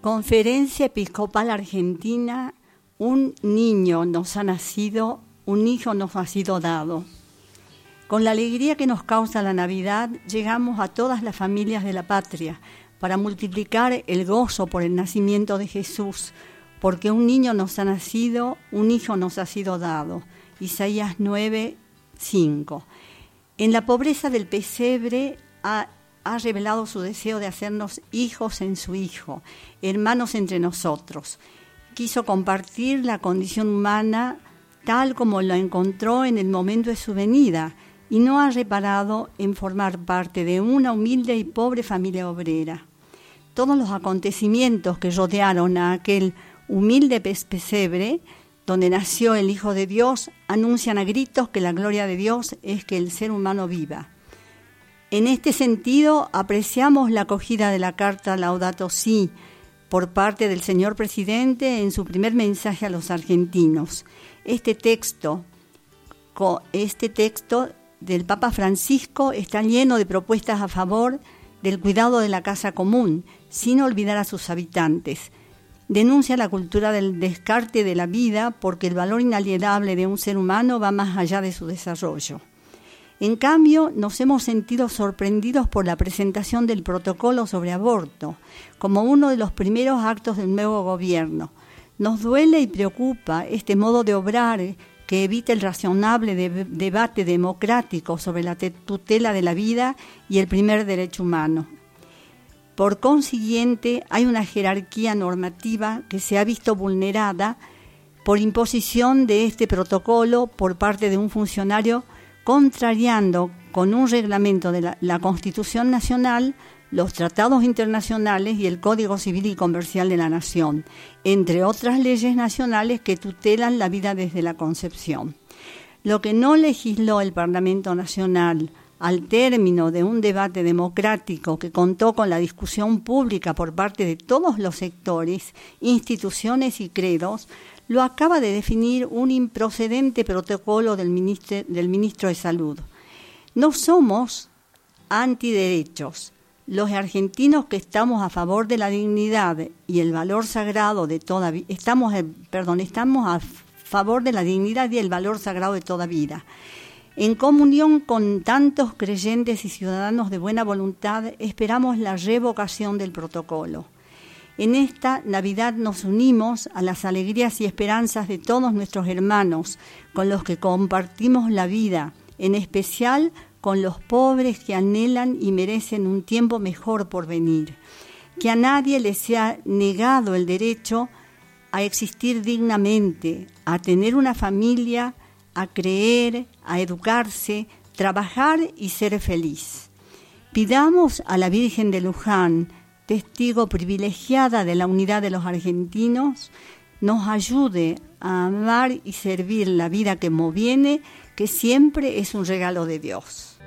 Conferencia Episcopal Argentina, un niño nos ha nacido, un hijo nos ha sido dado. Con la alegría que nos causa la Navidad, llegamos a todas las familias de la patria para multiplicar el gozo por el nacimiento de Jesús, porque un niño nos ha nacido, un hijo nos ha sido dado. Isaías 9, 5. En la pobreza del pesebre ha ha revelado su deseo de hacernos hijos en su Hijo, hermanos entre nosotros. Quiso compartir la condición humana tal como la encontró en el momento de su venida y no ha reparado en formar parte de una humilde y pobre familia obrera. Todos los acontecimientos que rodearon a aquel humilde pesebre donde nació el Hijo de Dios anuncian a gritos que la gloria de Dios es que el ser humano viva. En este sentido, apreciamos la acogida de la carta Laudato Si por parte del señor presidente en su primer mensaje a los argentinos. Este texto, este texto del Papa Francisco está lleno de propuestas a favor del cuidado de la casa común, sin olvidar a sus habitantes. Denuncia la cultura del descarte de la vida porque el valor inalienable de un ser humano va más allá de su desarrollo. En cambio, nos hemos sentido sorprendidos por la presentación del protocolo sobre aborto, como uno de los primeros actos del nuevo gobierno. Nos duele y preocupa este modo de obrar que evita el razonable debate democrático sobre la tutela de la vida y el primer derecho humano. Por consiguiente, hay una jerarquía normativa que se ha visto vulnerada por imposición de este protocolo por parte de un funcionario contrariando con un reglamento de la, Constitución Nacional los tratados internacionales y el Código Civil y Comercial de la Nación, entre otras leyes nacionales que tutelan la vida desde la concepción. Lo que no legisló el Parlamento Nacional al término de un debate democrático que contó con la discusión pública por parte de todos los sectores, instituciones y credos, lo acaba de definir un improcedente protocolo del ministro, del ministro de Salud. No somos antiderechos. Los argentinos que estamos a favor de la dignidad y el valor sagrado de toda vida, estamos, eh, perdón, estamos a favor de la dignidad y el valor sagrado de toda vida. En comunión con tantos creyentes y ciudadanos de buena voluntad, esperamos la revocación del protocolo. En esta Navidad nos unimos a las alegrías y esperanzas de todos nuestros hermanos con los que compartimos la vida, en especial con los pobres que anhelan y merecen un tiempo mejor por venir. Que a nadie le sea negado el derecho a existir dignamente, a tener una familia, a creer, a educarse, trabajar y ser feliz. Pidamos a la Virgen de Luján, testigo privilegiada de la unidad de los argentinos, nos ayude a amar y servir la vida que viene, que siempre es un regalo de Dios.